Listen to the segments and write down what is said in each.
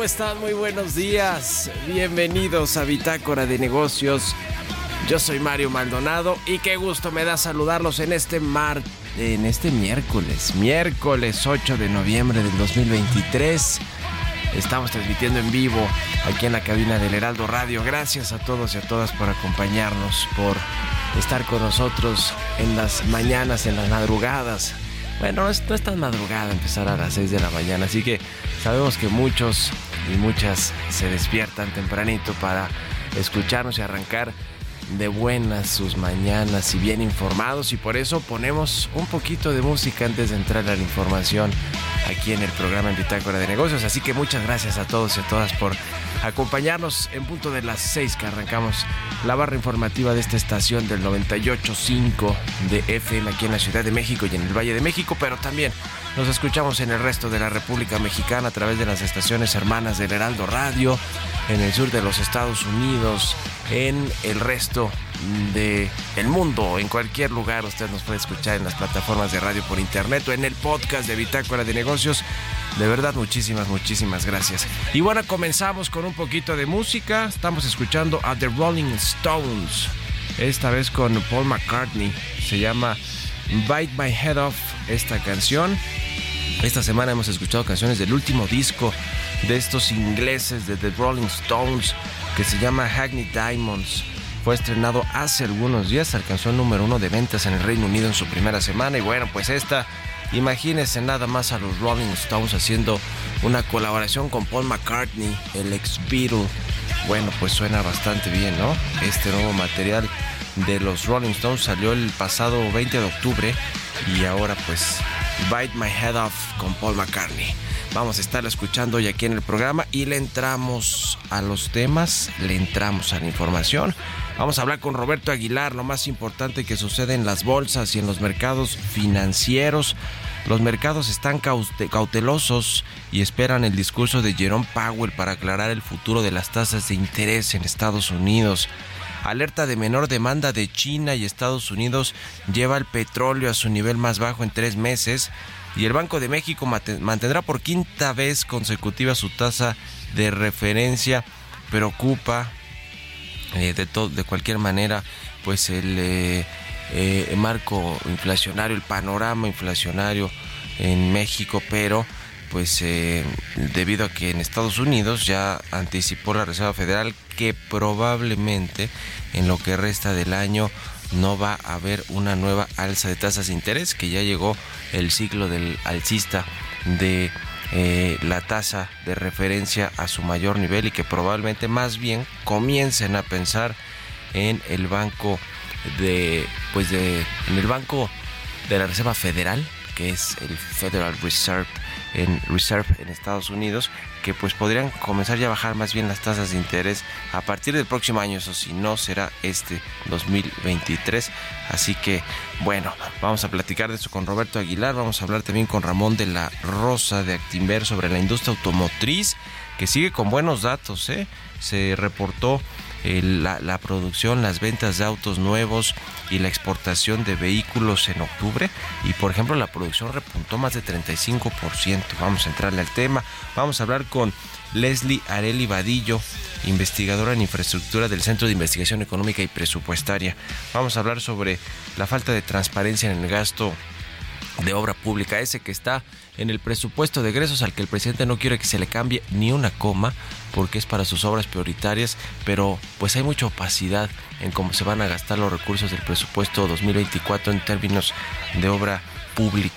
¿Cómo están? Muy buenos días. Bienvenidos a Bitácora de Negocios. Yo soy Mario Maldonado y qué gusto me da saludarlos en este mar en este miércoles, miércoles 8 de noviembre del 2023. Estamos transmitiendo en vivo aquí en la cabina del Heraldo Radio. Gracias a todos y a todas por acompañarnos, por estar con nosotros en las mañanas, en las madrugadas. Bueno, no es, no es tan madrugada empezar a las 6 de la mañana, así que sabemos que muchos y muchas se despiertan tempranito para escucharnos y arrancar de buenas sus mañanas y bien informados. Y por eso ponemos un poquito de música antes de entrar a la información aquí en el programa en Bitácora de Negocios. Así que muchas gracias a todos y a todas por acompañarnos en punto de las 6 que arrancamos la barra informativa de esta estación del 98.5 de FM aquí en la Ciudad de México y en el Valle de México, pero también nos escuchamos en el resto de la República Mexicana a través de las estaciones hermanas del Heraldo Radio, en el sur de los Estados Unidos, en el resto de el mundo, en cualquier lugar usted nos puede escuchar en las plataformas de radio por internet o en el podcast de Bitácora de Negocios. De verdad, muchísimas, muchísimas gracias. Y bueno, comenzamos con un poquito de música. Estamos escuchando a The Rolling Stones. Esta vez con Paul McCartney. Se llama Bite My Head Off esta canción. Esta semana hemos escuchado canciones del último disco de estos ingleses de The Rolling Stones que se llama Hackney Diamonds. Fue estrenado hace algunos días, alcanzó el número uno de ventas en el Reino Unido en su primera semana y bueno, pues esta, imagínense nada más a los Rolling Stones haciendo una colaboración con Paul McCartney, el ex Beatle. Bueno, pues suena bastante bien, ¿no? Este nuevo material de los Rolling Stones salió el pasado 20 de octubre y ahora pues Bite My Head Off con Paul McCartney. Vamos a estar escuchando hoy aquí en el programa y le entramos a los temas, le entramos a la información. Vamos a hablar con Roberto Aguilar, lo más importante que sucede en las bolsas y en los mercados financieros. Los mercados están cautelosos y esperan el discurso de Jerome Powell para aclarar el futuro de las tasas de interés en Estados Unidos. Alerta de menor demanda de China y Estados Unidos lleva el petróleo a su nivel más bajo en tres meses y el Banco de México mantendrá por quinta vez consecutiva su tasa de referencia. Preocupa eh, de, de cualquier manera pues el eh, eh, marco inflacionario, el panorama inflacionario en México, pero pues debido a que en Estados Unidos ya anticipó la Reserva Federal que probablemente en lo que resta del año no va a haber una nueva alza de tasas de interés, que ya llegó el ciclo del alcista de eh, la tasa de referencia a su mayor nivel y que probablemente más bien comiencen a pensar en el banco de pues de en el banco de la Reserva Federal que es el Federal Reserve en Reserve en Estados Unidos que pues podrían comenzar ya a bajar más bien las tasas de interés a partir del próximo año, eso si no será este 2023. Así que bueno, vamos a platicar de eso con Roberto Aguilar, vamos a hablar también con Ramón de la Rosa de Actimber sobre la industria automotriz que sigue con buenos datos, ¿eh? se reportó la, producción, las ventas de autos nuevos y la exportación de vehículos en octubre. Y por ejemplo, la producción repuntó más de 35%. Vamos a entrarle al tema. Vamos a hablar con Leslie Areli Vadillo, investigadora en infraestructura del Centro de Investigación Económica y Presupuestaria. Vamos a hablar sobre la falta de transparencia en el gasto de obra pública, ese que está en el presupuesto de egresos al que el presidente no quiere que se le cambie ni una coma porque es para sus obras prioritarias, pero pues hay mucha opacidad en cómo se van a gastar los recursos del presupuesto 2024 en términos de obra pública,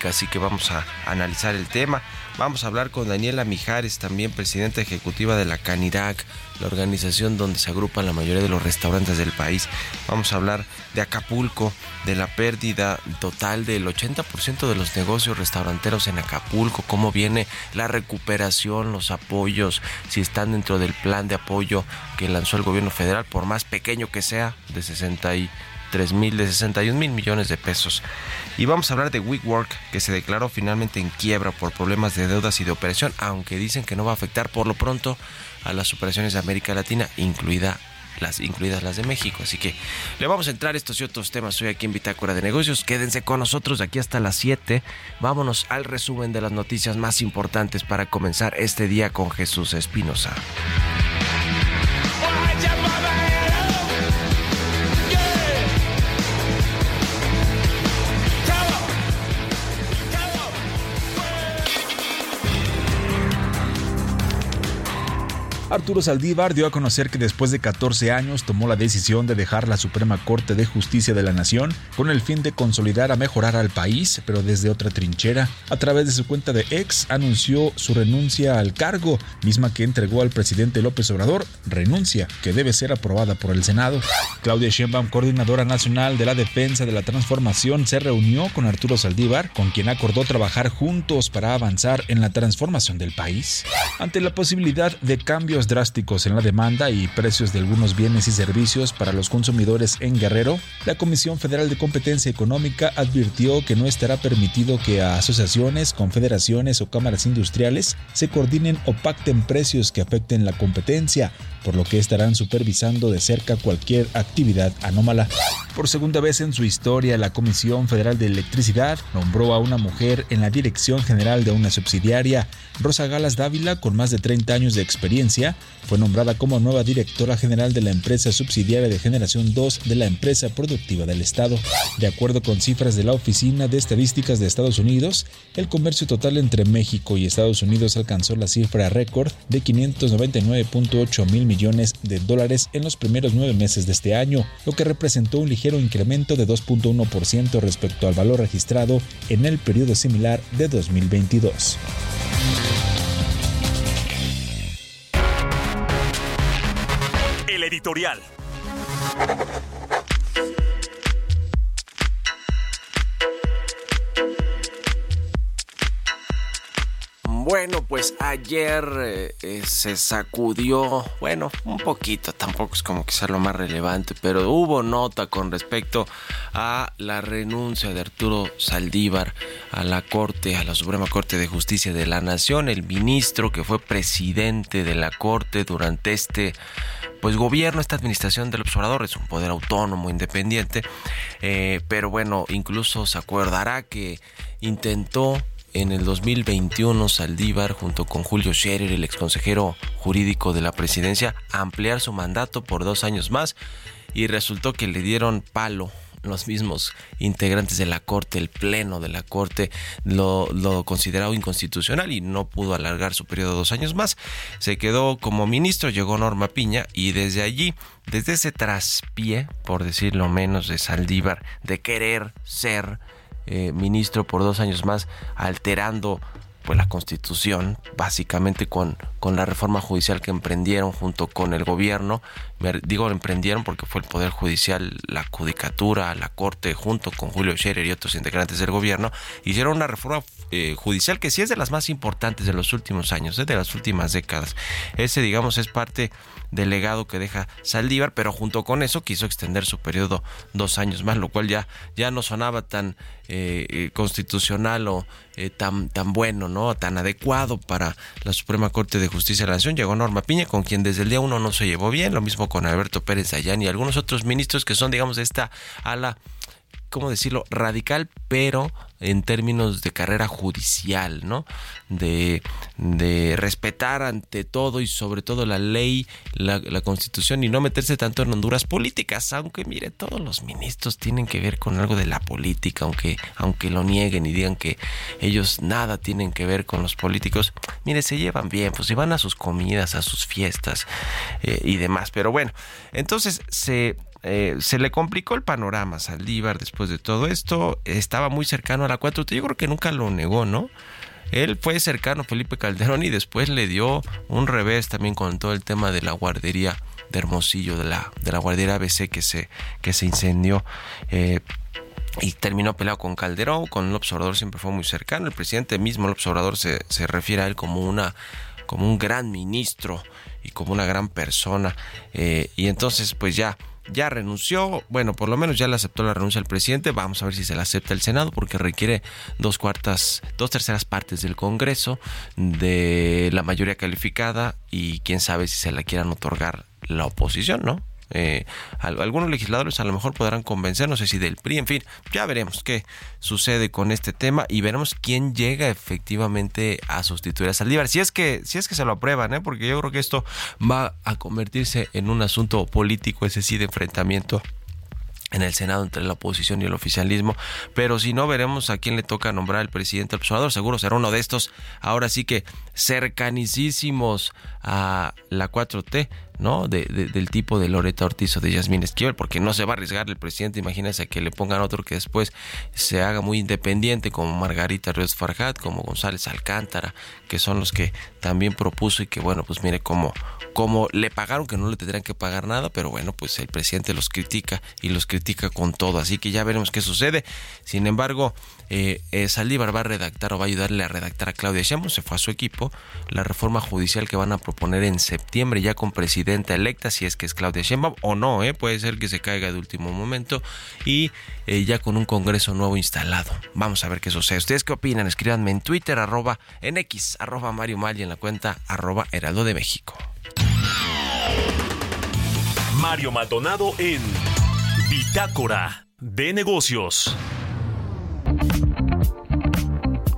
así que vamos a analizar el tema. Vamos a hablar con Daniela Mijares, también presidenta ejecutiva de la Canirac, la organización donde se agrupan la mayoría de los restaurantes del país. Vamos a hablar de Acapulco, de la pérdida total del 80% de los negocios restauranteros en Acapulco, cómo viene la recuperación, los apoyos, si están dentro del plan de apoyo que lanzó el gobierno federal, por más pequeño que sea, de 60 y mil, de 61 mil millones de pesos. Y vamos a hablar de WeWork, que se declaró finalmente en quiebra por problemas de deudas y de operación, aunque dicen que no va a afectar por lo pronto a las operaciones de América Latina, incluida las, incluidas las de México. Así que le vamos a entrar estos y otros temas hoy aquí en Bitácora de Negocios. Quédense con nosotros aquí hasta las 7. Vámonos al resumen de las noticias más importantes para comenzar este día con Jesús Espinosa. Arturo Saldívar dio a conocer que después de 14 años tomó la decisión de dejar la Suprema Corte de Justicia de la Nación con el fin de consolidar a mejorar al país, pero desde otra trinchera. A través de su cuenta de ex anunció su renuncia al cargo, misma que entregó al presidente López Obrador, renuncia que debe ser aprobada por el Senado. Claudia Sheinbaum, coordinadora nacional de la defensa de la transformación, se reunió con Arturo Saldívar, con quien acordó trabajar juntos para avanzar en la transformación del país. Ante la posibilidad de cambios drásticos en la demanda y precios de algunos bienes y servicios para los consumidores en Guerrero, la Comisión Federal de Competencia Económica advirtió que no estará permitido que asociaciones, confederaciones o cámaras industriales se coordinen o pacten precios que afecten la competencia, por lo que estarán supervisando de cerca cualquier actividad anómala. Por segunda vez en su historia, la Comisión Federal de Electricidad nombró a una mujer en la dirección general de una subsidiaria. Rosa Galas Dávila, con más de 30 años de experiencia, Fue nombrada como nueva directora general de la empresa subsidiaria de generación 2 de la empresa productiva del Estado. De acuerdo con cifras de la Oficina de Estadísticas de Estados Unidos, el comercio total entre México y Estados Unidos alcanzó la cifra récord de 599.8 mil millones de dólares en los primeros nueve meses de este año, lo que representó un ligero incremento de 2.1% respecto al valor registrado en el periodo similar de 2022. Editorial. Bueno, pues ayer eh, eh, se sacudió, bueno, un poquito, tampoco es como que sea lo más relevante, pero hubo nota con respecto a la renuncia de Arturo Saldívar a la Corte, a la Suprema Corte de Justicia de la Nación, el ministro que fue presidente de la Corte durante este pues gobierno, esta administración del observador es un poder autónomo, independiente, eh, pero bueno, incluso se acordará que intentó en el 2021 Saldívar junto con Julio Scherer, el exconsejero jurídico de la presidencia, ampliar su mandato por dos años más y resultó que le dieron palo los mismos integrantes de la Corte, el Pleno de la Corte, lo, lo inconstitucional y no pudo alargar su periodo dos años más. Se quedó como ministro, llegó Norma Piña y desde allí, desde ese traspié, por decirlo menos, de Saldívar, de querer ser eh, ministro por dos años más, alterando pues la constitución, básicamente con, con la reforma judicial que emprendieron junto con el gobierno, digo emprendieron porque fue el Poder Judicial, la Judicatura, la Corte, junto con Julio Scherer y otros integrantes del gobierno, hicieron una reforma eh, judicial que sí es de las más importantes de los últimos años, de las últimas décadas. Ese, digamos, es parte del legado que deja Saldívar, pero junto con eso quiso extender su periodo dos años más, lo cual ya, ya no sonaba tan eh, eh, constitucional o tan, tan bueno, ¿no? Tan adecuado para la Suprema Corte de Justicia de la Nación. Llegó Norma Piña, con quien desde el día uno no se llevó bien, lo mismo con Alberto Pérez Dayán y algunos otros ministros que son, digamos, de esta ala ¿cómo decirlo?, radical, pero en términos de carrera judicial, ¿no? De, de respetar ante todo y sobre todo la ley, la, constitución y no meterse tanto en honduras políticas, aunque mire, todos los ministros tienen que ver con algo de la política, aunque, aunque lo nieguen y digan que ellos nada tienen que ver con los políticos, mire, se llevan bien, pues se van a sus comidas, a sus fiestas eh, y demás, pero bueno, entonces se eh, se le complicó el panorama a Saldívar después de todo esto. Estaba muy cercano a la 4T. Yo creo que nunca lo negó, ¿no? Él fue cercano a Felipe Calderón y después le dio un revés también con todo el tema de la guardería de Hermosillo, de la, de la guardería ABC que se, que se incendió. Eh, y terminó peleado con Calderón, con el observador siempre fue muy cercano. El presidente mismo, el observador, se, se refiere a él como una como un gran ministro y como una gran persona. Eh, y entonces, pues ya ya renunció, bueno, por lo menos ya le aceptó la renuncia al presidente, vamos a ver si se la acepta el Senado porque requiere dos cuartas, dos terceras partes del Congreso de la mayoría calificada y quién sabe si se la quieran otorgar la oposición, ¿no? Eh, algunos legisladores a lo mejor podrán convencer, no sé si del PRI, en fin, ya veremos qué sucede con este tema y veremos quién llega efectivamente a sustituir a Saldívar. Si es que, si es que se lo aprueban, ¿eh? porque yo creo que esto va a convertirse en un asunto político, ese sí, de enfrentamiento en el Senado entre la oposición y el oficialismo, pero si no veremos a quién le toca nombrar el presidente observador, seguro será uno de estos, ahora sí que cercanicísimos a la 4T, ¿no? De, del tipo de Loreta Ortiz o de Yasmín Esquivel, porque no se va a arriesgar el presidente, imagínense que le pongan otro que después se haga muy independiente, como Margarita Ríos Farjat, como González Alcántara, que son los que también propuso y que bueno, pues mire cómo, como le pagaron que no le tendrían que pagar nada, pero bueno, pues el presidente los critica y los critica con todo, así que ya veremos qué sucede. Sin embargo, eh, eh, Saldívar va a redactar o va a ayudarle a redactar a Claudia Sheinbaum, se fue a su equipo, la reforma judicial que van a proponer en septiembre ya con presidenta electa, si es que es Claudia Sheinbaum o no, eh, puede ser que se caiga de último momento y ya con un congreso nuevo instalado. Vamos a ver qué sucede. ¿Ustedes qué opinan? Escríbanme en Twitter, arroba en X, arroba Mario Mal y en la cuenta arroba Heraldo de México. Mario Maldonado en Bitácora de Negocios.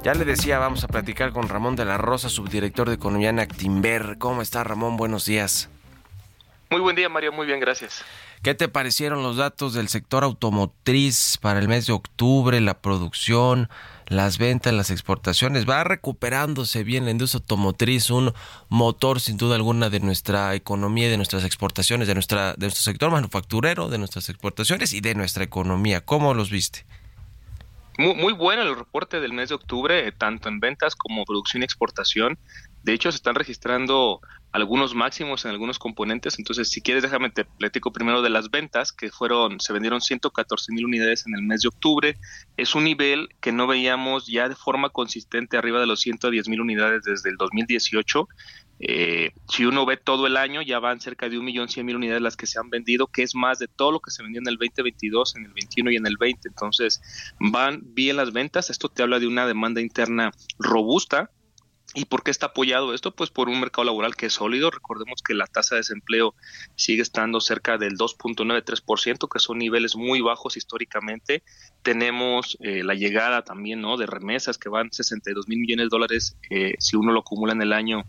Ya le decía, vamos a platicar con Ramón de la Rosa, subdirector de Economía en Actimber. ¿Cómo está Ramón? Buenos días. Muy buen día, Mario. Muy bien, gracias. ¿Qué te parecieron los datos del sector automotriz para el mes de octubre, la producción, las ventas, las exportaciones? Va recuperándose bien la industria automotriz, un motor sin duda alguna de nuestra economía y de nuestras exportaciones, de, nuestra, de nuestro sector manufacturero, de nuestras exportaciones y de nuestra economía. ¿Cómo los viste? Muy, muy bueno el reporte del mes de octubre, tanto en ventas como producción y exportación. De hecho, se están registrando algunos máximos en algunos componentes. Entonces, si quieres, déjame te platico primero de las ventas, que fueron, se vendieron 114 mil unidades en el mes de octubre. Es un nivel que no veíamos ya de forma consistente arriba de los 110 mil unidades desde el 2018. Eh, si uno ve todo el año, ya van cerca de un millón cien mil unidades las que se han vendido, que es más de todo lo que se vendió en el 2022, en el 21 y en el 20. Entonces, van bien las ventas. Esto te habla de una demanda interna robusta ¿Y por qué está apoyado esto? Pues por un mercado laboral que es sólido. Recordemos que la tasa de desempleo sigue estando cerca del 2.93%, que son niveles muy bajos históricamente. Tenemos eh, la llegada también ¿no? de remesas que van 62 mil millones de dólares eh, si uno lo acumula en el año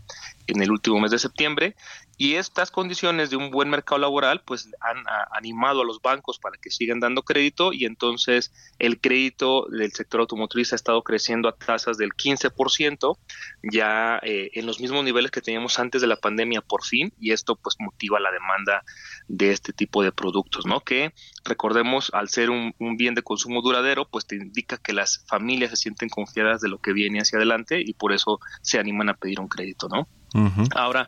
en el último mes de septiembre y estas condiciones de un buen mercado laboral pues han animado a los bancos para que sigan dando crédito y entonces el crédito del sector automotriz ha estado creciendo a tasas del 15%, ya eh, en los mismos niveles que teníamos antes de la pandemia por fin y esto pues motiva la demanda de este tipo de productos, ¿no? Que recordemos al ser un, bien de consumo duradero pues te indica que las familias se sienten confiadas de lo que viene hacia adelante y por eso se animan a pedir un crédito, ¿no? Ahora,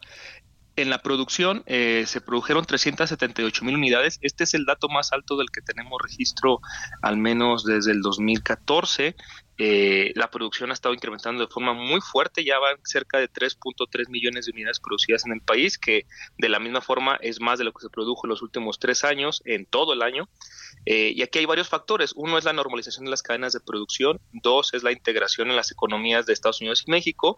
en la producción eh, se produjeron 378 mil unidades. Este es el dato más alto del que tenemos registro, al menos desde el 2014. Eh, la producción ha estado incrementando de forma muy fuerte, ya van cerca de 3.3 millones de unidades producidas en el país, que de la misma forma es más de lo que se produjo en los últimos tres años, en todo el año. Eh, y aquí hay varios factores. Uno es la normalización de las cadenas de producción, dos es la integración en las economías de Estados Unidos y México,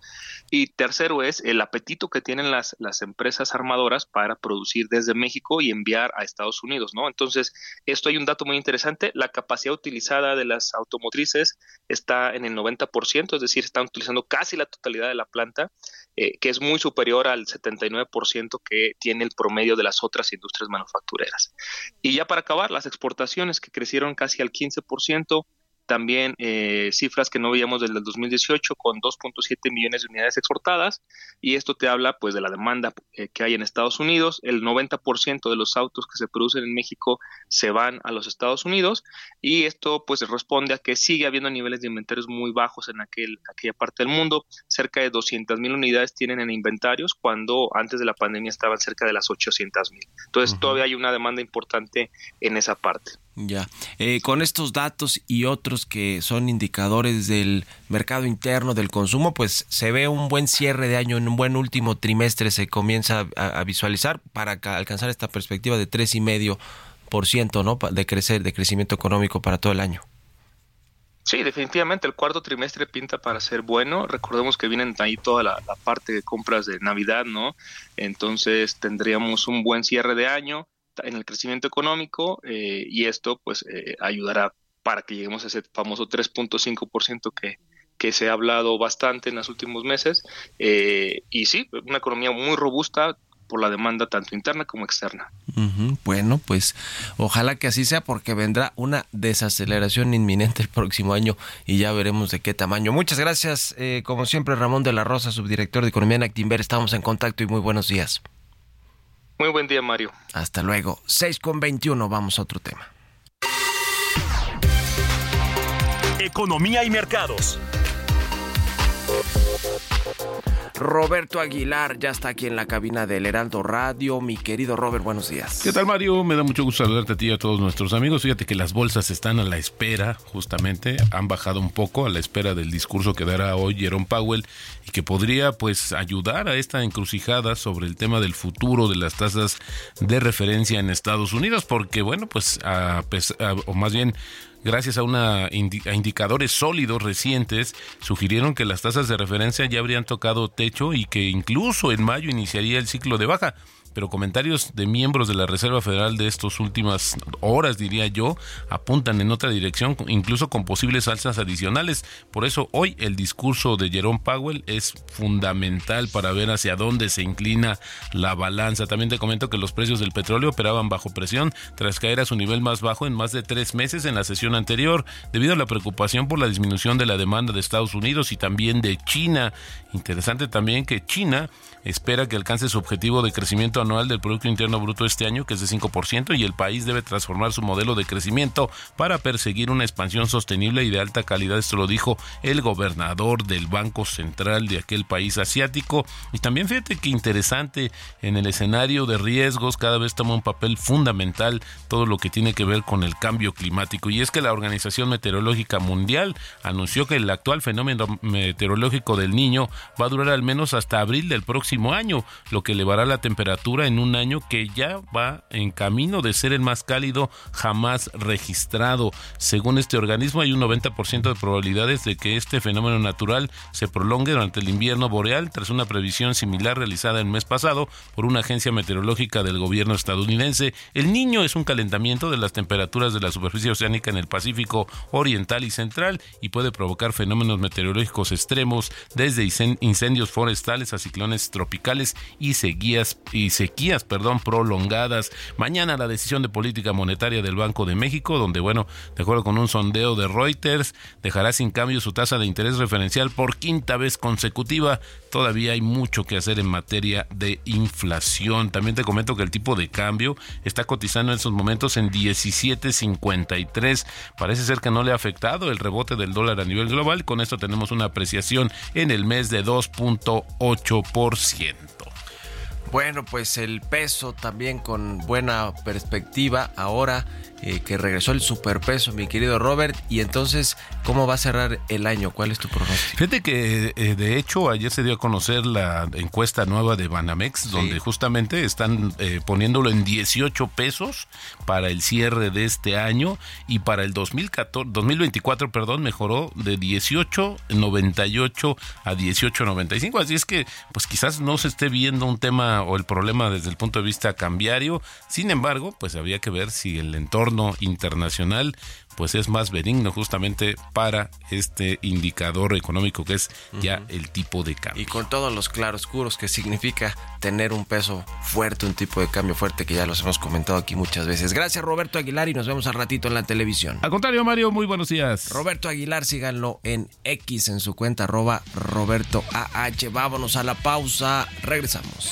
y tercero es el apetito que tienen las, las empresas armadoras para producir desde México y enviar a Estados Unidos, ¿no? Entonces, esto hay un dato muy interesante, la capacidad utilizada de las automotrices está está en el 90%, es decir, están utilizando casi la totalidad de la planta, eh, que es muy superior al 79% que tiene el promedio de las otras industrias manufactureras. Y ya para acabar, las exportaciones que crecieron casi al 15%, también eh, cifras que no veíamos desde el 2018 con 2.7 millones de unidades exportadas y esto te habla pues de la demanda eh, que hay en Estados Unidos, el 90% de los autos que se producen en México se van a los Estados Unidos y esto pues responde a que sigue habiendo niveles de inventarios muy bajos en aquel, aquella parte del mundo, cerca de 200 mil unidades tienen en inventarios cuando antes de la pandemia estaban cerca de las 800 mil, entonces todavía hay una demanda importante en esa parte. Ya, eh, con estos datos y otros que son indicadores del mercado interno del consumo, pues se ve un buen cierre de año, en un buen último trimestre se comienza a, visualizar para alcanzar esta perspectiva de tres y medio por ciento, ¿no? De crecer, de crecimiento económico para todo el año. Sí, definitivamente el cuarto trimestre pinta para ser bueno. Recordemos que vienen ahí toda la, la parte de compras de Navidad, ¿no? Entonces tendríamos un buen cierre de año en el crecimiento económico eh, y esto pues eh, ayudará para que lleguemos a ese famoso 3.5% que, que se ha hablado bastante en los últimos meses. Eh, y sí, una economía muy robusta por la demanda tanto interna como externa. Bueno, pues ojalá que así sea porque vendrá una desaceleración inminente el próximo año y ya veremos de qué tamaño. Muchas gracias, como siempre, Ramón de la Rosa, subdirector de Economía en Actimber. Estamos en contacto y muy buenos días. Muy buen día, Mario. Hasta luego. 6 con 21, vamos a otro tema. Economía y mercados. Roberto Aguilar ya está aquí en la cabina del Heraldo Radio. Mi querido Robert, buenos días. ¿Qué tal, Mario? Me da mucho gusto saludarte a ti y a todos nuestros amigos. Fíjate que las bolsas están a la espera, justamente. Han bajado un poco a la espera del discurso que dará hoy Jerome Powell y que podría, pues, ayudar a esta encrucijada sobre el tema del futuro de las tasas de referencia en Estados Unidos. Porque, bueno, pues, o más bien gracias a, una indicadores sólidos recientes, sugirieron que las tasas de referencia ya habrían tocado techo y que incluso en mayo iniciaría el ciclo de baja. Pero comentarios de miembros de la Reserva Federal de estas últimas horas, diría yo, apuntan en otra dirección, incluso con posibles alzas adicionales. Por eso hoy el discurso de Jerome Powell es fundamental para ver hacia dónde se inclina la balanza. También te comento que los precios del petróleo operaban bajo presión tras caer a su nivel más bajo en más de tres meses en la sesión anterior, debido a la preocupación por la disminución de la demanda de Estados Unidos y también de China. Interesante también que China espera que alcance su objetivo de crecimiento anual del Producto Interno Bruto este año, que es de 5%, y el país debe transformar su modelo de crecimiento para perseguir una expansión sostenible y de alta calidad. Esto lo dijo el gobernador del Banco Central de aquel país asiático. Y también fíjate que interesante, en el escenario de riesgos cada vez toma un papel fundamental todo lo que tiene que ver con el cambio climático. Y es que la Organización Meteorológica Mundial anunció que el actual fenómeno meteorológico del niño va a durar al menos hasta abril del próximo año, lo que elevará la temperatura en un año que ya va en camino de ser el más cálido jamás registrado. Según este organismo, hay un 90% de probabilidades de que este fenómeno natural se prolongue durante el invierno boreal, tras una previsión similar realizada el mes pasado por una agencia meteorológica del gobierno estadounidense. El niño es un calentamiento de las temperaturas de la superficie oceánica en el Pacífico Oriental y Central y puede provocar fenómenos meteorológicos extremos desde incendios forestales a ciclones tropicales y sequías, y sequías perdón, prolongadas. Mañana la decisión de política monetaria del Banco de México, donde, bueno, de acuerdo con un sondeo de Reuters, dejará sin cambio su tasa de interés referencial por quinta vez consecutiva. Todavía hay mucho que hacer en materia de inflación. También te comento que el tipo de cambio está cotizando en estos momentos en 17.53. Parece ser que no le ha afectado el rebote del dólar a nivel global. Con esto tenemos una apreciación en el mes de 2.8%. Bueno, pues el peso también con buena perspectiva ahora eh, que regresó el superpeso, mi querido Robert. Y entonces, ¿cómo va a cerrar el año? ¿Cuál es tu pronóstico? Fíjate que eh, de hecho ayer se dio a conocer la encuesta nueva de Banamex, donde justamente están eh, poniéndolo en 18 pesos para el cierre de este año y para el 2014, 2024, perdón, mejoró de 18.98 a 18.95. Así es que, pues quizás no se esté viendo un tema o el problema desde el punto de vista cambiario. Sin embargo, pues había que ver si el entorno internacional pues es más benigno justamente para este indicador económico que es ya el tipo de cambio. Y con todos los claroscuros que significa tener un peso fuerte, un tipo de cambio fuerte que ya los hemos comentado aquí muchas veces. Gracias Roberto Aguilar y nos vemos al ratito en la televisión. Al contrario Mario, muy buenos días. Roberto Aguilar, síganlo en X en su cuenta arroba Roberto AH. Vámonos a la pausa, regresamos.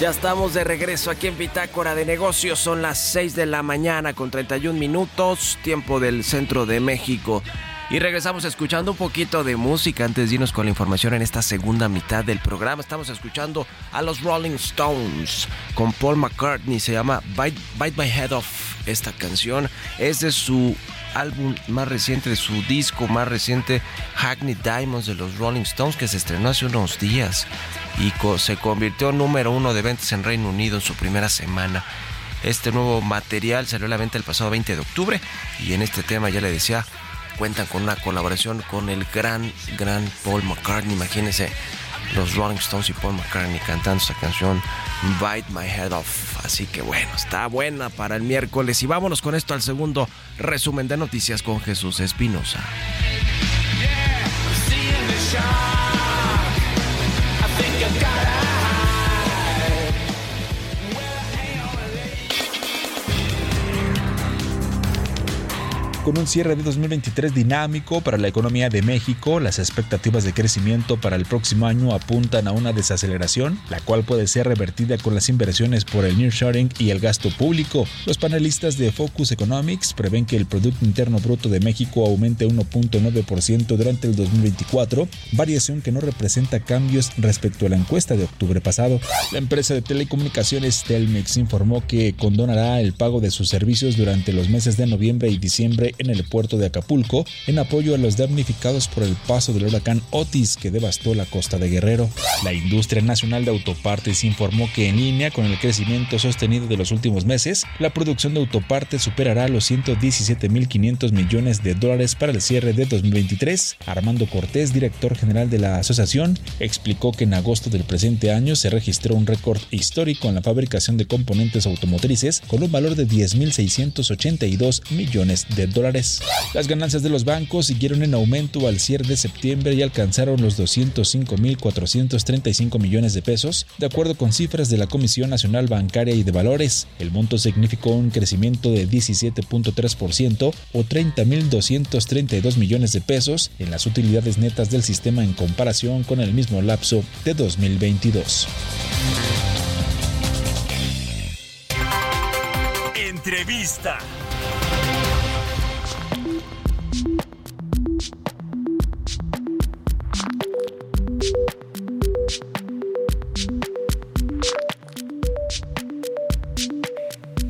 Ya estamos de regreso aquí en Bitácora de Negocios. Son las 6 de la mañana con 31 minutos, tiempo del centro de México. Y regresamos escuchando un poquito de música antes de irnos con la información en esta segunda mitad del programa. Estamos escuchando a los Rolling Stones con Paul McCartney. Se llama Bite, Bite My Head Off. Esta canción es de su álbum más reciente, de su disco más reciente, Hackney Diamonds de los Rolling Stones, que se estrenó hace unos días y se convirtió en número uno de ventas en Reino Unido en su primera semana. Este nuevo material salió a la venta el pasado 20 de octubre y en este tema ya le decía, cuentan con una colaboración con el gran, gran Paul McCartney. Imagínense los Rolling Stones y Paul McCartney cantando esta canción Bite My Head Off. Así que bueno, está buena para el miércoles. Y vámonos con esto al segundo resumen de noticias con Jesús Espinosa. Con un cierre de 2023 dinámico para la economía de México, las expectativas de crecimiento para el próximo año apuntan a una desaceleración, la cual puede ser revertida con las inversiones por el nearshoring y el gasto público. Los panelistas de Focus Economics prevén que el Producto Interno Bruto de México aumente 1.9% durante el 2024, variación que no representa cambios respecto a la encuesta de octubre pasado. La empresa de telecomunicaciones Telmex informó que condonará el pago de sus servicios durante los meses de noviembre y diciembre en el puerto de Acapulco en apoyo a los damnificados por el paso del huracán Otis que devastó la costa de Guerrero. La industria nacional de autopartes informó que en línea con el crecimiento sostenido de los últimos meses, la producción de autopartes superará los 117.500 millones de dólares para el cierre de 2023. Armando Cortés, director general de la asociación, explicó que en agosto del presente año se registró un récord histórico en la fabricación de componentes automotrices con un valor de 10.682 millones de dólares las ganancias de los bancos siguieron en aumento al cierre de septiembre y alcanzaron los 205.435 millones de pesos, de acuerdo con cifras de la Comisión Nacional Bancaria y de Valores. El monto significó un crecimiento de 17.3% o 30.232 millones de pesos en las utilidades netas del sistema en comparación con el mismo lapso de 2022. Entrevista.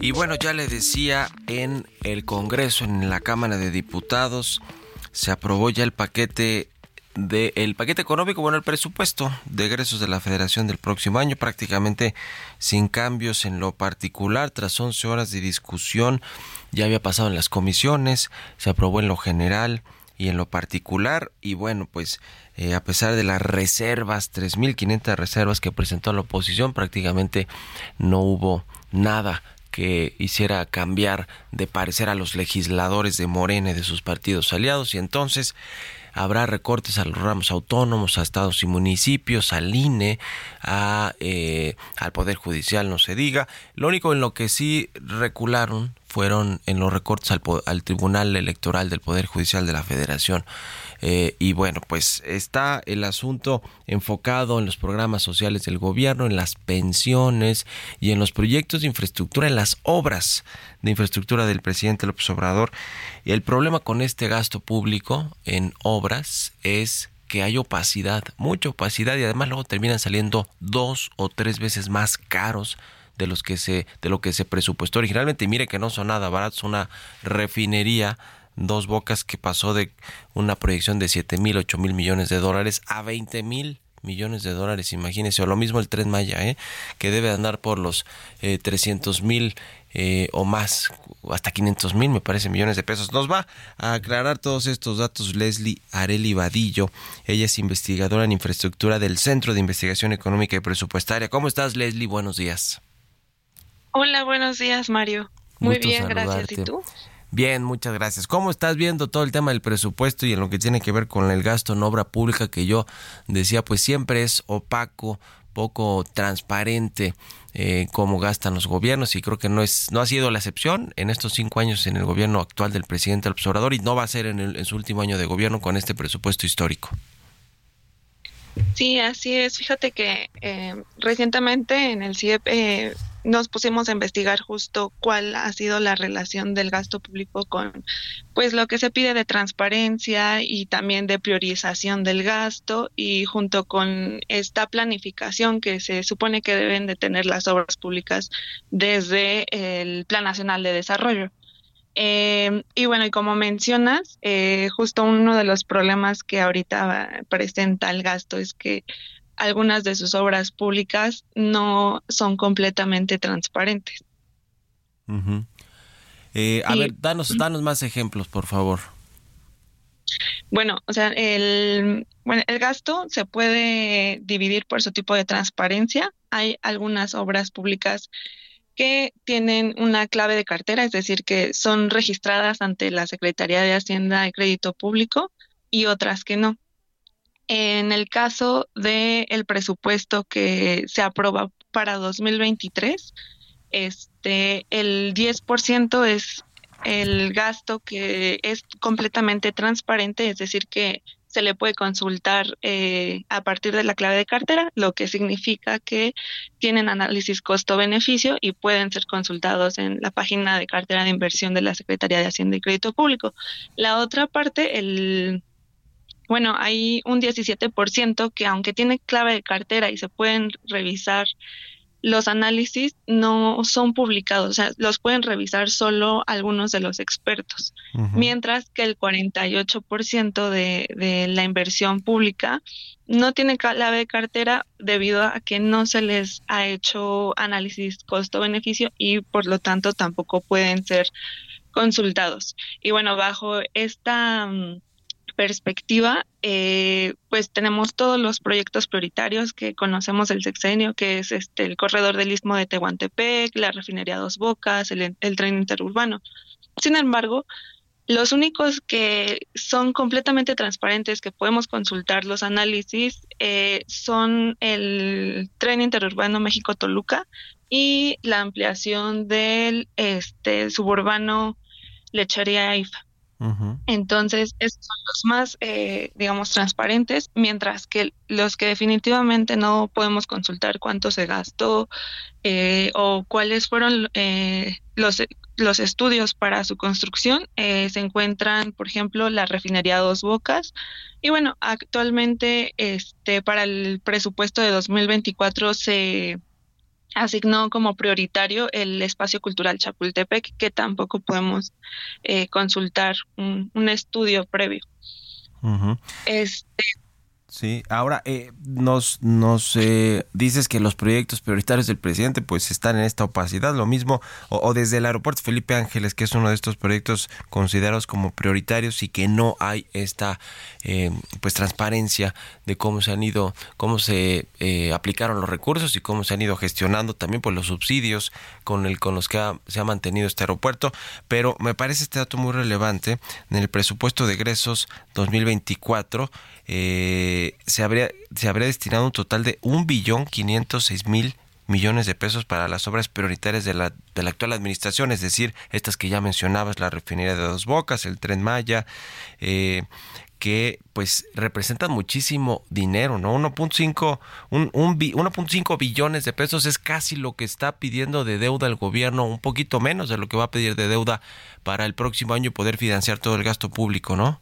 Y bueno, ya le decía, en el Congreso, en la Cámara de Diputados, se aprobó ya el paquete de el paquete económico, bueno, el presupuesto de egresos de la Federación del próximo año, prácticamente sin cambios en lo particular, tras 11 horas de discusión, ya había pasado en las comisiones, se aprobó en lo general y en lo particular, y bueno, pues eh, a pesar de las reservas, 3.500 reservas que presentó la oposición, prácticamente no hubo nada que hiciera cambiar de parecer a los legisladores de Morena y de sus partidos aliados y entonces habrá recortes a los ramos autónomos, a estados y municipios, al INE, a, eh, al Poder Judicial, no se diga. Lo único en lo que sí recularon fueron en los recortes al, al Tribunal Electoral del Poder Judicial de la Federación. Eh, y bueno, pues está el asunto enfocado en los programas sociales del gobierno, en las pensiones y en los proyectos de infraestructura, en las obras de infraestructura del presidente López Obrador. Y el problema con este gasto público en obras es que hay opacidad, mucha opacidad y además luego terminan saliendo dos o tres veces más caros de los que se de lo que se presupuestó originalmente. mire que no son nada baratos, una refinería Dos Bocas que pasó de una proyección de 7 mil, 8 mil millones de dólares a 20 mil millones de dólares, imagínense, o lo mismo el Tren Maya, ¿eh? que debe andar por los eh, 300 mil eh, o más, hasta 500 mil, me parece, millones de pesos. Nos va a aclarar todos estos datos Leslie Areli Vadillo. Ella es investigadora en infraestructura del Centro de Investigación Económica y Presupuestaria. ¿Cómo estás, Leslie? Buenos días. Hola, buenos días, Mario. Muy bien, gracias. ¿Y tú? Bien, muchas gracias. ¿Cómo estás viendo todo el tema del presupuesto y en lo que tiene que ver con el gasto en obra pública que yo decía, pues siempre es opaco poco transparente eh, cómo gastan los gobiernos y creo que no es no ha sido la excepción en estos cinco años en el gobierno actual del presidente López Obrador y no va a ser en, en su último año de gobierno con este presupuesto histórico. Sí, así es. Fíjate que eh, recientemente en el CIEP eh, nos pusimos a investigar justo cuál ha sido la relación del gasto público con pues lo que se pide de transparencia y también de priorización del gasto y junto con esta planificación que se supone que deben de tener las obras públicas desde el Plan Nacional de Desarrollo. Eh, y bueno, y como mencionas, eh, justo uno de los problemas que ahorita presenta el gasto es que algunas de sus obras públicas no son completamente transparentes. Eh, a ver, danos, danos más ejemplos, por favor. Bueno, o sea, el, bueno, el gasto se puede dividir por su tipo de transparencia. Hay algunas obras públicas que tienen una clave de cartera, es decir, que son registradas ante la Secretaría de Hacienda y Crédito Público y otras que no. En el caso del el presupuesto que se aprueba para 2023, este, el 10% es el gasto que es completamente transparente, es decir, que se le puede consultar eh, a partir de la clave de cartera, lo que significa que tienen análisis costo-beneficio y pueden ser consultados en la página de cartera de inversión de la Secretaría de Hacienda y Crédito Público. La otra parte, el bueno, hay un 17% que aunque tiene clave de cartera y se pueden revisar los análisis no son publicados, o sea, los pueden revisar solo algunos de los expertos, mientras que el 48% de, de la inversión pública no tiene clave de cartera debido a que no se les ha hecho análisis costo-beneficio y por lo tanto tampoco pueden ser consultados. Y bueno, bajo esta mm, perspectiva, eh, pues tenemos todos los proyectos prioritarios que conocemos del sexenio, que es este el corredor del Istmo de Tehuantepec, la refinería Dos Bocas, el, tren interurbano. Sin embargo, los únicos que son completamente transparentes, que podemos consultar los análisis, eh, son el tren interurbano México-Toluca y la ampliación del este, suburbano Lechería IFA. Entonces, esos son los más, eh, digamos, transparentes, mientras que los que definitivamente no podemos consultar cuánto se gastó eh, o cuáles fueron eh, los, los estudios para su construcción, se encuentran, por ejemplo, la refinería Dos Bocas. Y bueno, actualmente, este, para el presupuesto de 2024 se asignó como prioritario el espacio cultural Chapultepec, que tampoco podemos eh, consultar un, estudio previo. Este Sí, ahora eh, nos, nos eh, dices que los proyectos prioritarios del presidente pues están en esta opacidad, lo mismo, o, desde el aeropuerto Felipe Ángeles, que es uno de estos proyectos considerados como prioritarios y que no hay esta eh, pues transparencia de cómo se han ido, cómo se aplicaron los recursos y cómo se han ido gestionando también pues, los subsidios con el con los que se ha mantenido este aeropuerto, pero me parece este dato muy relevante. En el presupuesto de egresos 2024 eh, se, habría, se habría destinado un total de un billón quinientos seis mil millones de pesos para las obras prioritarias de la, de la actual administración, es decir, estas que ya mencionabas, la refinería de Dos Bocas, el tren Maya, eh, que pues representan muchísimo dinero, ¿no? 1.5 un, un, 1.5 billones de pesos es casi lo que está pidiendo de deuda el gobierno, un poquito menos de lo que va a pedir de deuda para el próximo año poder financiar todo el gasto público, ¿no?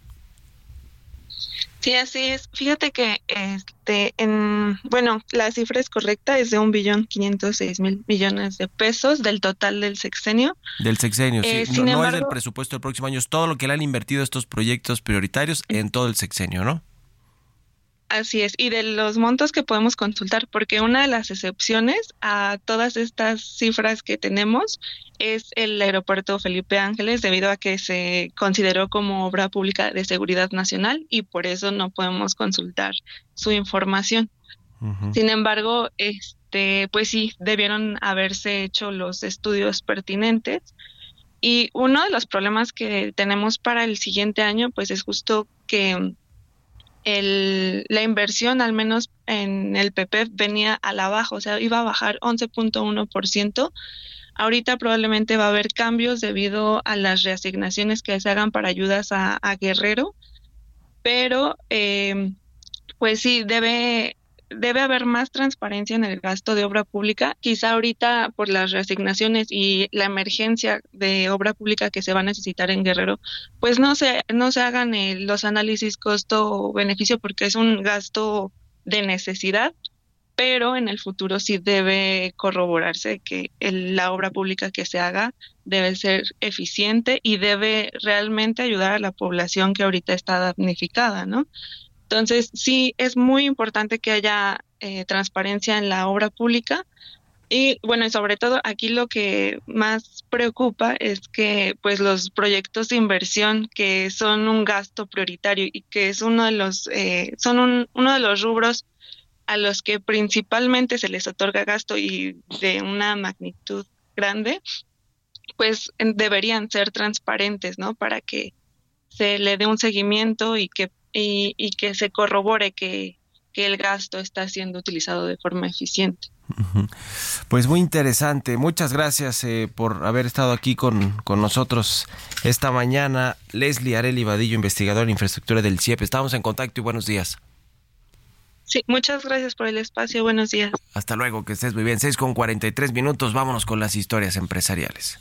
Sí, así es. Fíjate que, este, en, bueno, la cifra es correcta, es de un billón quinientos seis mil millones de pesos del total del sexenio. Del sexenio, sí. Eh, no, es del presupuesto del próximo año, es todo lo que le han invertido estos proyectos prioritarios en todo el sexenio, ¿no? Así es, y de los montos que podemos consultar, porque una de las excepciones a todas estas cifras que tenemos es el aeropuerto Felipe Ángeles, debido a que se consideró como obra pública de seguridad nacional y por eso no podemos consultar su información. Sin embargo, este, pues sí, debieron haberse hecho los estudios pertinentes. Y uno de los problemas que tenemos para el siguiente año, pues es justo que el, la inversión, al menos en el PP venía a la baja, o sea, iba a bajar 11.1%. Ahorita probablemente va a haber cambios debido a las reasignaciones que se hagan para ayudas a, Guerrero, pero eh, pues sí, debe debe haber más transparencia en el gasto de obra pública. Quizá ahorita por las reasignaciones y la emergencia de obra pública que se va a necesitar en Guerrero, pues no se, no se hagan los análisis costo-beneficio porque es un gasto de necesidad, pero en el futuro sí debe corroborarse que la obra pública que se haga debe ser eficiente y debe realmente ayudar a la población que ahorita está damnificada, ¿no? Entonces, sí, es muy importante que haya eh, transparencia en la obra pública. Y bueno, y sobre todo aquí lo que más preocupa es que pues los proyectos de inversión que son un gasto prioritario y que es uno de los eh, son uno de los rubros a los que principalmente se les otorga gasto y de una magnitud grande, pues deberían ser transparentes, ¿no? Para que se le dé un seguimiento y que y, que se corrobore que, el gasto está siendo utilizado de forma eficiente. Pues muy interesante. Muchas gracias eh, por haber estado aquí con, con, nosotros esta mañana. Leslie Areli Vadillo, investigador en infraestructura del CIEP. Estamos en contacto y buenos días. Sí, muchas gracias por el espacio. Buenos días. Hasta luego, que estés muy bien. 6 con 43 minutos. Vámonos con las historias empresariales.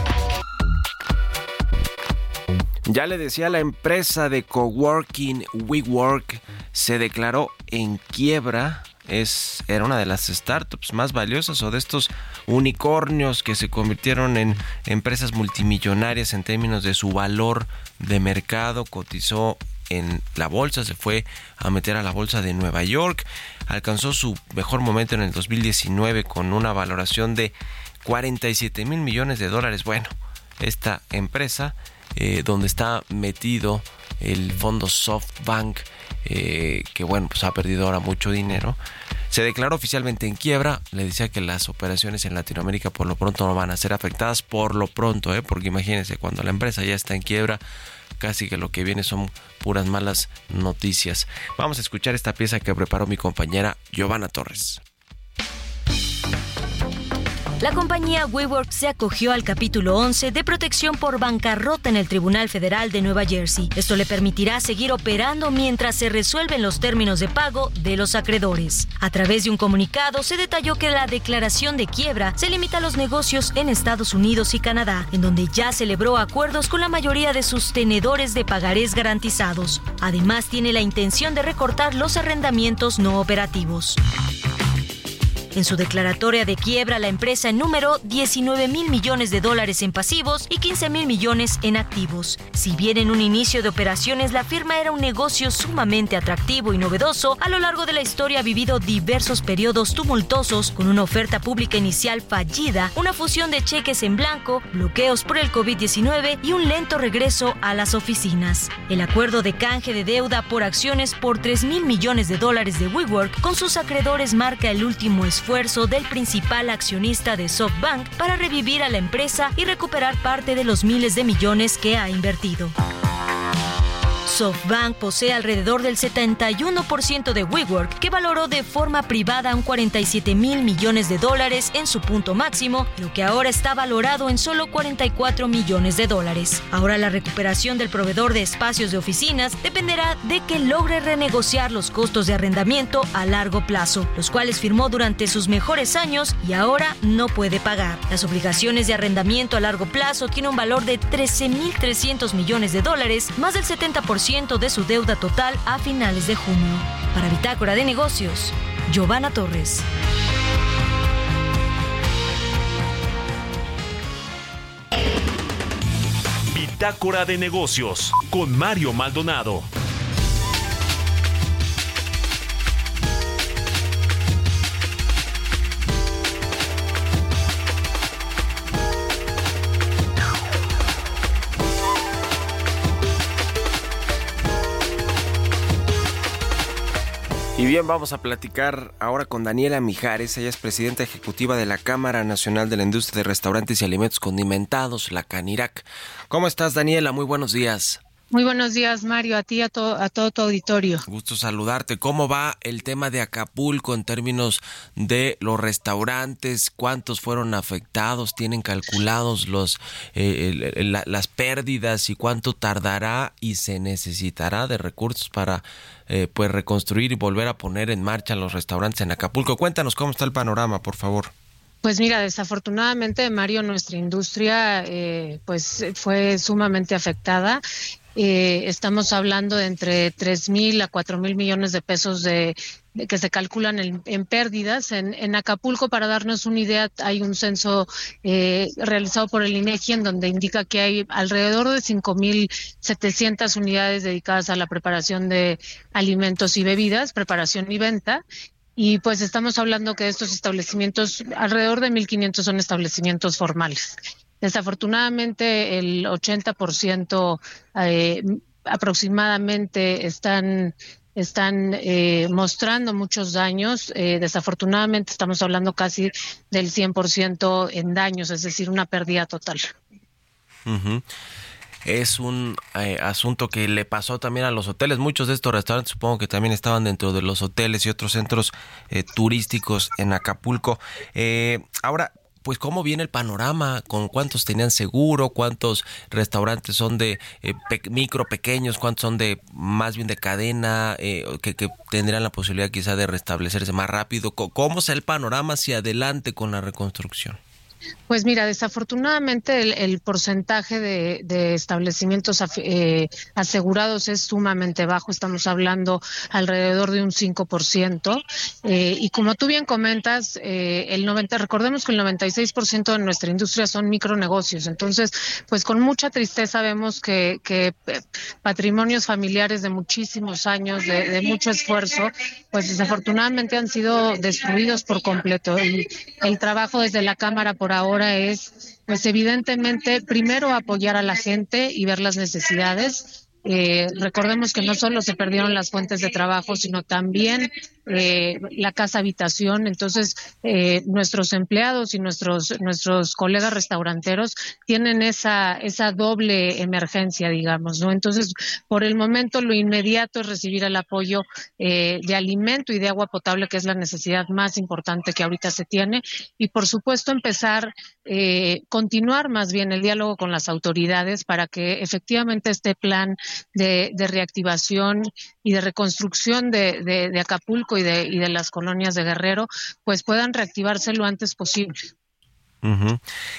Ya le decía, la empresa de coworking WeWork se declaró en quiebra. Es, era una de las startups más valiosas o de estos unicornios que se convirtieron en empresas multimillonarias en términos de su valor de mercado. Cotizó en la bolsa, se fue a meter a la bolsa de Nueva York. Alcanzó su mejor momento en el 2019 con una valoración de 47 mil millones de dólares. Bueno, esta empresa eh, donde está metido el fondo SoftBank, eh, que bueno, pues ha perdido ahora mucho dinero. Se declaró oficialmente en quiebra. Le decía que las operaciones en Latinoamérica por lo pronto no van a ser afectadas, por lo pronto, ¿eh? porque imagínense, cuando la empresa ya está en quiebra, casi que lo que viene son puras malas noticias. Vamos a escuchar esta pieza que preparó mi compañera Giovanna Torres. La compañía WeWork se acogió al capítulo 11 de protección por bancarrota en el Tribunal Federal de Nueva Jersey. Esto le permitirá seguir operando mientras se resuelven los términos de pago de los acreedores. A través de un comunicado se detalló que la declaración de quiebra se limita a los negocios en Estados Unidos y Canadá, en donde ya celebró acuerdos con la mayoría de sus tenedores de pagarés garantizados. Además, tiene la intención de recortar los arrendamientos no operativos. En su declaratoria de quiebra, la empresa enumeró 19 mil millones de dólares en pasivos y 15 mil millones en activos. Si bien en un inicio de operaciones la firma era un negocio sumamente atractivo y novedoso, a lo largo de la historia ha vivido diversos periodos tumultuosos con una oferta pública inicial fallida, una fusión de cheques en blanco, bloqueos por el COVID-19 y un lento regreso a las oficinas. El acuerdo de canje de deuda por acciones por 3 mil millones de dólares de WeWork con sus acreedores marca el último esfuerzo esfuerzo del principal accionista de SoftBank para revivir a la empresa y recuperar parte de los miles de millones que ha invertido. SoftBank posee alrededor del 71% de WeWork, que valoró de forma privada un 47 mil millones de dólares en su punto máximo, lo que ahora está valorado en solo 44 millones de dólares. Ahora la recuperación del proveedor de espacios de oficinas dependerá de que logre renegociar los costos de arrendamiento a largo plazo, los cuales firmó durante sus mejores años y ahora no puede pagar. Las obligaciones de arrendamiento a largo plazo tienen un valor de 13.300 millones de dólares, más del 70% de su deuda total a finales de junio. Para Bitácora de Negocios, Giovanna Torres. Bitácora de Negocios con Mario Maldonado. Bien, vamos a platicar ahora con Daniela Mijares. Ella es presidenta ejecutiva de la Cámara Nacional de la Industria de Restaurantes y Alimentos Condimentados, la CANIRAC. ¿Cómo estás, Daniela? Muy buenos días. Muy buenos días, Mario, a ti y a, a todo tu auditorio. Gusto saludarte. ¿Cómo va el tema de Acapulco en términos de los restaurantes? ¿Cuántos fueron afectados? ¿Tienen calculados los eh, las pérdidas y cuánto tardará y se necesitará de recursos para eh, pues reconstruir y volver a poner en marcha los restaurantes en Acapulco? Cuéntanos cómo está el panorama, por favor. Pues mira, desafortunadamente, Mario, nuestra industria eh, pues fue sumamente afectada eh, estamos hablando de entre tres mil a cuatro mil millones de pesos de, que se calculan en, pérdidas. En, Acapulco, para darnos una idea, hay un censo eh, realizado por el INEGI en donde indica que hay alrededor de cinco mil setecientas unidades dedicadas a la preparación de alimentos y bebidas, preparación y venta. Y pues estamos hablando que estos establecimientos, alrededor de 1.500 son establecimientos formales. Desafortunadamente, el 80% eh, aproximadamente están están eh, mostrando muchos daños. Eh, desafortunadamente estamos hablando casi del 100% en daños, es decir, una pérdida total. Es un eh, asunto que le pasó también a los hoteles. Muchos de estos restaurantes supongo que también estaban dentro de los hoteles y otros centros turísticos en Acapulco. ahora, pues cómo viene el panorama, con cuántos tenían seguro, cuántos restaurantes son de eh, micro pequeños, cuántos son de más bien de cadena, eh, que, que, tendrían la posibilidad quizá de restablecerse más rápido. ¿Cómo es el panorama hacia adelante con la reconstrucción? Pues mira, desafortunadamente el, porcentaje de, establecimientos eh, asegurados es sumamente bajo, estamos hablando alrededor de un 5%. Eh, y como tú bien comentas, eh, el 90, recordemos que el 96% de nuestra industria son micronegocios, entonces, pues con mucha tristeza vemos que, patrimonios familiares de muchísimos años, de, mucho esfuerzo, pues desafortunadamente han sido destruidos por completo. Y el trabajo desde la Cámara por ahora es, pues evidentemente, primero apoyar a la gente y ver las necesidades. Eh, recordemos que no solo se perdieron las fuentes de trabajo, sino también eh, la casa habitación. Entonces, eh, nuestros empleados y nuestros, nuestros colegas restauranteros tienen esa, esa doble emergencia, digamos, ¿no? Entonces, por el momento, lo inmediato es recibir el apoyo eh, de alimento y de agua potable, que es la necesidad más importante que ahorita se tiene. Y, por supuesto, empezar, continuar más bien el diálogo con las autoridades para que efectivamente este plan de reactivación y de reconstrucción de, de Acapulco y de, y de las colonias de Guerrero, pues puedan reactivarse lo antes posible.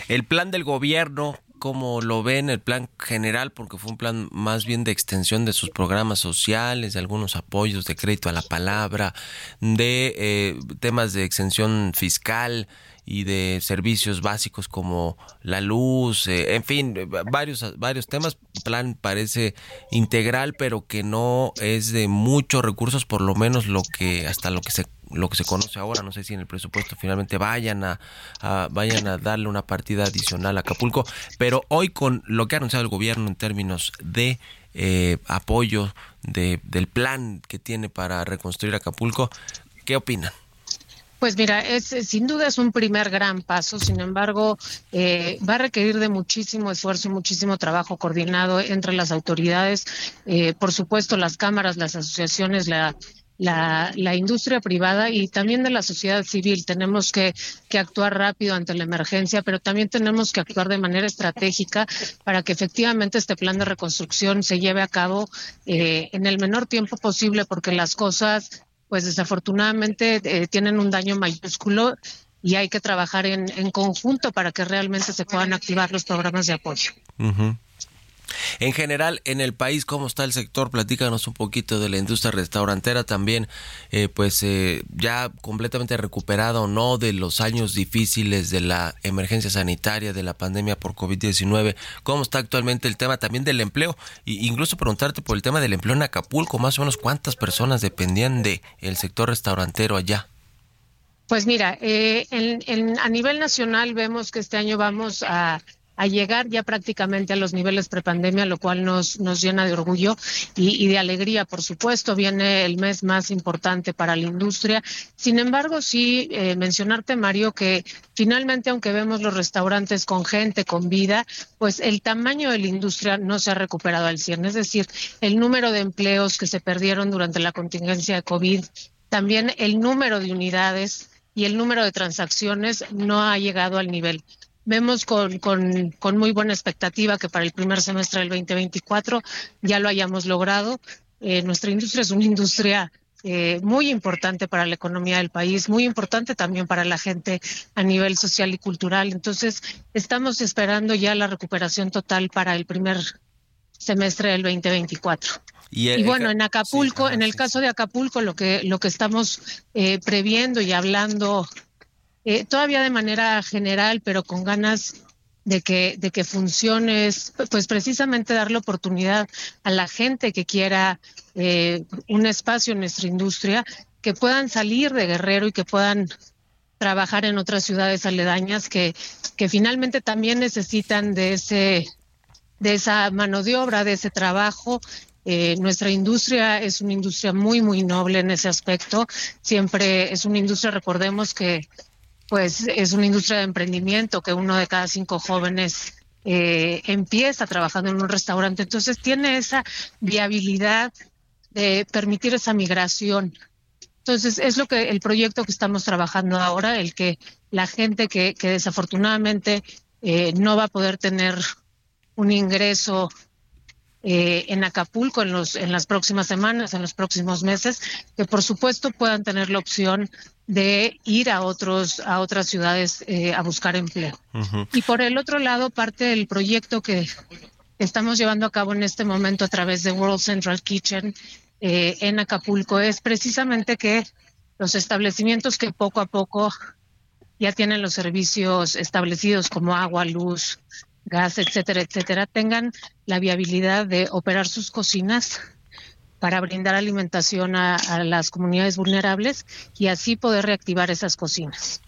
El plan del gobierno, ¿cómo lo ven? El plan general, porque fue un plan más bien de extensión de sus programas sociales, de algunos apoyos de crédito a la palabra, de eh, temas de extensión fiscal y de servicios básicos como la luz, eh, en fin, varios, varios temas. Plan parece integral, pero que no es de muchos recursos, por lo menos lo que hasta lo que se lo que se conoce ahora, no sé si en el presupuesto finalmente vayan a, vayan a darle una partida adicional a Acapulco, pero hoy con lo que ha anunciado el gobierno en términos de eh, apoyo de, del plan que tiene para reconstruir Acapulco, ¿qué opinan? Pues mira, es, sin duda es un primer gran paso, sin embargo, eh, va a requerir de muchísimo esfuerzo, muchísimo trabajo coordinado entre las autoridades, eh, por supuesto las cámaras, las asociaciones, la, la, la, industria privada y también de la sociedad civil. Tenemos que, que, actuar rápido ante la emergencia, pero también tenemos que actuar de manera estratégica para que efectivamente este plan de reconstrucción se lleve a cabo eh, en el menor tiempo posible, porque las cosas pues desafortunadamente eh, tienen un daño mayúsculo y hay que trabajar en, conjunto para que realmente se puedan activar los programas de apoyo. En general, en el país, ¿cómo está el sector? Platícanos un poquito de la industria restaurantera también, eh, pues eh, ya completamente recuperada o no de los años difíciles de la emergencia sanitaria, de la pandemia por COVID-19. ¿Cómo está actualmente el tema también del empleo? Y incluso preguntarte por el tema del empleo en Acapulco, más o menos cuántas personas dependían de el sector restaurantero allá. Pues mira, eh, a nivel nacional vemos que este año vamos a a llegar ya prácticamente a los niveles prepandemia, lo cual nos, nos llena de orgullo y, de alegría, por supuesto. Viene el mes más importante para la industria. Sin embargo, sí eh, mencionarte, Mario, que finalmente, aunque vemos los restaurantes con gente, con vida, pues el tamaño de la industria no se ha recuperado al 100. Es decir, el número de empleos que se perdieron durante la contingencia de COVID, también el número de unidades y el número de transacciones no ha llegado al nivel. Vemos con, con, muy buena expectativa que para el primer semestre del 2024 ya lo hayamos logrado. Eh, nuestra industria es una industria eh, muy importante para la economía del país, muy importante también para la gente a nivel social y cultural. Entonces, estamos esperando ya la recuperación total para el primer semestre del 2024. Y, bueno, en Acapulco, en el caso de Acapulco, lo que, lo que estamos eh, previendo y hablando eh, todavía de manera general, pero con ganas de que, de que funcione, pues precisamente dar la oportunidad a la gente que quiera eh, un espacio en nuestra industria, que puedan salir de Guerrero y que puedan trabajar en otras ciudades aledañas que, que finalmente también necesitan de ese de esa mano de obra, de ese trabajo eh, nuestra industria es una industria muy, muy noble en ese aspecto. Siempre es una industria, recordemos que pues es una industria de emprendimiento, que uno de cada cinco jóvenes eh, empieza trabajando en un restaurante. Entonces tiene esa viabilidad de permitir esa migración. Entonces es lo que el proyecto que estamos trabajando ahora, el que la gente que, que desafortunadamente eh, no va a poder tener un ingreso eh, en Acapulco en, los, en las próximas semanas, en los próximos meses, que por supuesto puedan tener la opción de ir a otros a otras ciudades eh, a buscar empleo. Y por el otro lado, parte del proyecto que estamos llevando a cabo en este momento a través de World Central Kitchen eh, en Acapulco es precisamente que los establecimientos que poco a poco ya tienen los servicios establecidos como agua, luz, gas, etcétera, etcétera, tengan la viabilidad de operar sus cocinas para brindar alimentación a, las comunidades vulnerables y así poder reactivar esas cocinas.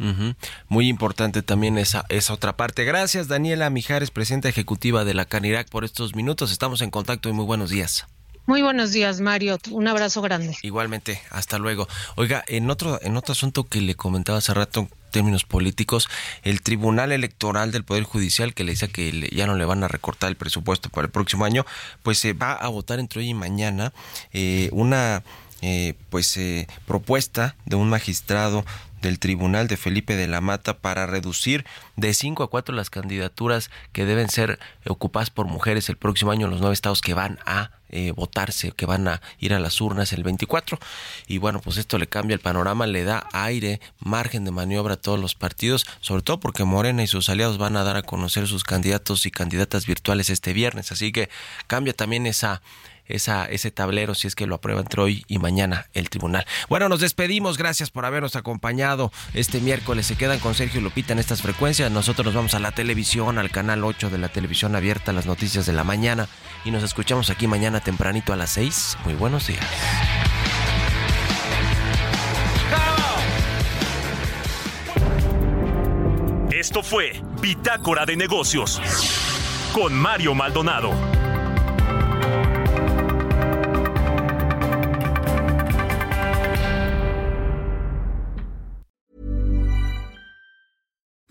Muy importante también esa, esa otra parte. Gracias, Daniela Mijares, presidenta ejecutiva de la Canirac, por estos minutos. Estamos en contacto y muy buenos días. Muy buenos días, Mario. Un abrazo grande. Igualmente, hasta luego. Oiga, en otro, en otro asunto que le comentaba hace rato, términos políticos, el Tribunal Electoral del Poder Judicial, que le dice que ya no le van a recortar el presupuesto para el próximo año, pues se va a votar entre hoy y mañana eh, una eh, pues eh, propuesta de un magistrado del Tribunal de Felipe de la Mata para reducir de 5 a 4 las candidaturas que deben ser ocupadas por mujeres el próximo año en los nueve estados que van a eh, votarse, que van a ir a las urnas el 24. Y bueno, pues esto le cambia el panorama, le da aire, margen de maniobra a todos los partidos, sobre todo porque Morena y sus aliados van a dar a conocer sus candidatos y candidatas virtuales este viernes. Así que cambia también esa esa, ese tablero si es que lo aprueba entre hoy y mañana el tribunal. Bueno, nos despedimos. Gracias por habernos acompañado este miércoles. Se quedan con Sergio Lupita en estas frecuencias. Nosotros nos vamos a la televisión, al canal 8 de la televisión abierta, las noticias de la mañana. Y nos escuchamos aquí mañana tempranito a las 6. Muy buenos días. Esto fue Bitácora de Negocios con Mario Maldonado.